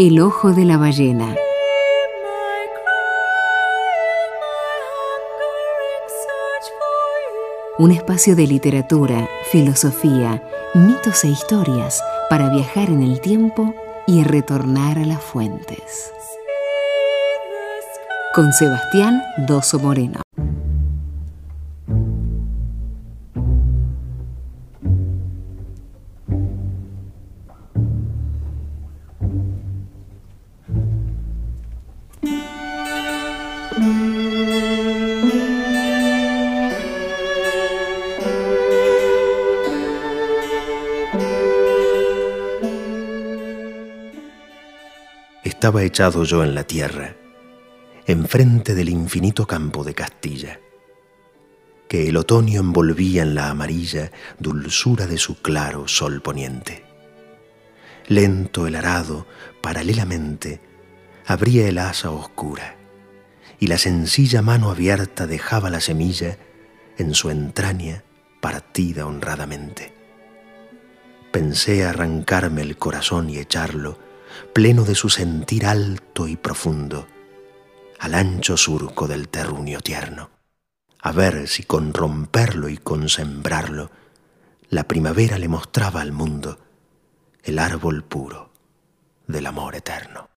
El ojo de la ballena. Un espacio de literatura, filosofía, mitos e historias para viajar en el tiempo y retornar a las fuentes. Con Sebastián Doso Moreno. Estaba echado yo en la tierra, enfrente del infinito campo de Castilla, que el otoño envolvía en la amarilla dulzura de su claro sol poniente. Lento el arado, paralelamente, abría el asa oscura, y la sencilla mano abierta dejaba la semilla en su entraña partida honradamente. Pensé arrancarme el corazón y echarlo, pleno de su sentir alto y profundo, al ancho surco del terruño tierno, a ver si con romperlo y con sembrarlo, la primavera le mostraba al mundo el árbol puro del amor eterno.